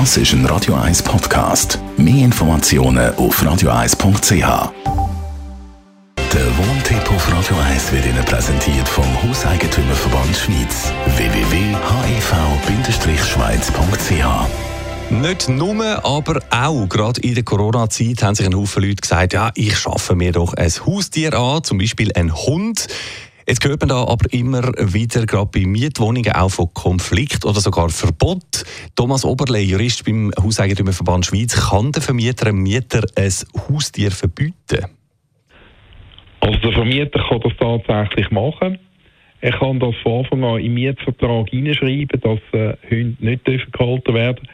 Das ist ein Radio 1 Podcast. Mehr Informationen auf radio1.ch. Der Wohntipp auf Radio 1 wird Ihnen präsentiert vom Hauseigentümerverband Schweiz. www.hev-schweiz.ch nicht nur, aber auch gerade in der Corona-Zeit haben sich ein Haufen Leute gesagt, ja, ich schaffe mir doch ein Haustier an, zum Beispiel einen Hund. Jetzt hört man da aber immer wieder, gerade bei Mietwohnungen, auch von Konflikt oder sogar Verbot. Thomas Oberle, Jurist beim Hauseigentümerverband Schweiz, kann der Vermieter einem Mieter ein Haustier verbieten? Also der Vermieter kann das tatsächlich machen. Er kann das von Anfang an im Mietvertrag hineinschreiben, dass äh, Hunde nicht gehalten werden dürfen.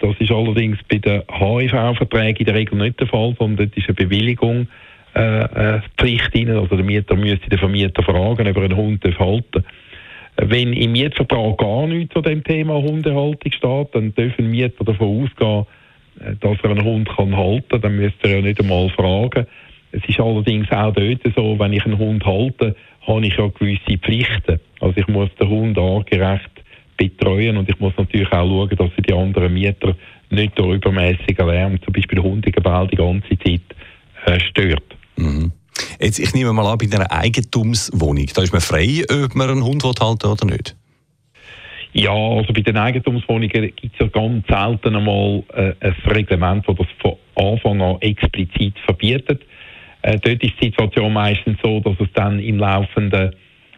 Das ist allerdings bei den HIV-Verträgen in der Regel nicht der Fall, sondern dort ist eine Bewilligung Pflicht rein. Also der Mieter müsste den Vermieter fragen, ob er einen Hund halten Wenn im Mietvertrag gar nichts zu dem Thema Hundehaltung steht, dann dürfen Mieter davon ausgehen, äh, dass er einen Hund kann halten kann. Dann müsste er ja nicht einmal fragen. Es ist allerdings auch dort so, wenn ich einen Hund halte, habe ich ja gewisse Pflichten. Also ich muss den Hund artgerecht betreuen und ich muss natürlich auch schauen, dass die anderen Mieter nicht durch übermäßigen Lärm, zum Beispiel Hundegebell, die ganze Zeit äh, stört. Mhm. Jetzt, ich nehme mal an, bei einer Eigentumswohnung, da ist man frei, ob man einen Hund halten oder nicht? Ja, also bei den Eigentumswohnungen gibt es ja ganz selten einmal äh, ein Reglement, das das von Anfang an explizit verbietet. Äh, dort ist die Situation meistens so, dass es dann im laufenden,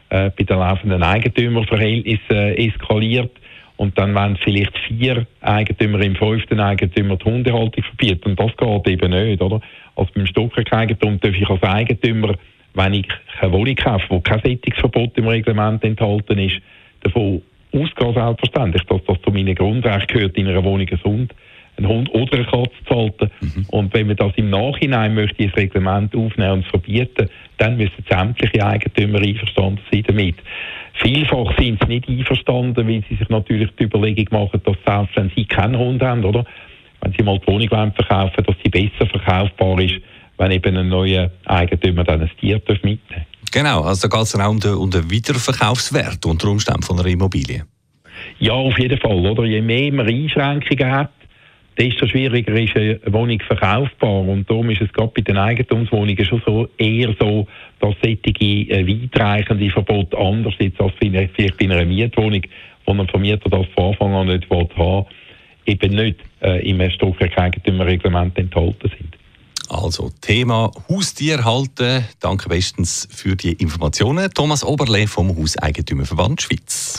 äh, bei den laufenden Eigentümerverhältnissen äh, eskaliert und dann wenn vielleicht vier Eigentümer im fünften Eigentümer die Hundehaltung verbieten. Und das geht eben nicht, oder? Also beim Stockwerkeigentum darf ich als Eigentümer, wenn ich eine Wohnung kaufe, wo kein Sättigungsverbot im Reglement enthalten ist, davon ausgehen selbstverständlich, dass das zu meinen Grundrechten gehört, in einer Wohnung ein einen Hund oder eine Katze zu halten. Mhm. Und wenn man das im Nachhinein möchte, ins Reglement aufnehmen und verbieten, dann müssen sämtliche Eigentümer einverstanden sein damit. Vielfach sind sie nicht einverstanden, weil sie sich natürlich die Überlegung machen, dass selbst wenn sie keinen Hund haben, oder, wenn sie mal die Wohnung verkaufen dass sie besser verkaufbar ist, wenn eben ein neuer Eigentümer dann ein Tier mitnehmen Genau, also da geht es dann auch um den, um den Wiederverkaufswert unter Umständen von einer Immobilie. Ja, auf jeden Fall. Oder? Je mehr man Einschränkungen hat, desto schwieriger ist eine Wohnung verkaufbar. Und darum ist es gerade bei den Eigentumswohnungen schon so, eher so, dass solche äh, weitreichende Verbote anders sind als vielleicht bei einer Mietwohnung, wo ein Vermieter das von Anfang an nicht haben eben nicht äh, im Stockwerkeigentümerreglement enthalten sind. Also Thema Haustier halten. Danke bestens für die Informationen. Thomas Oberle vom Hauseigentümerverband Schweiz.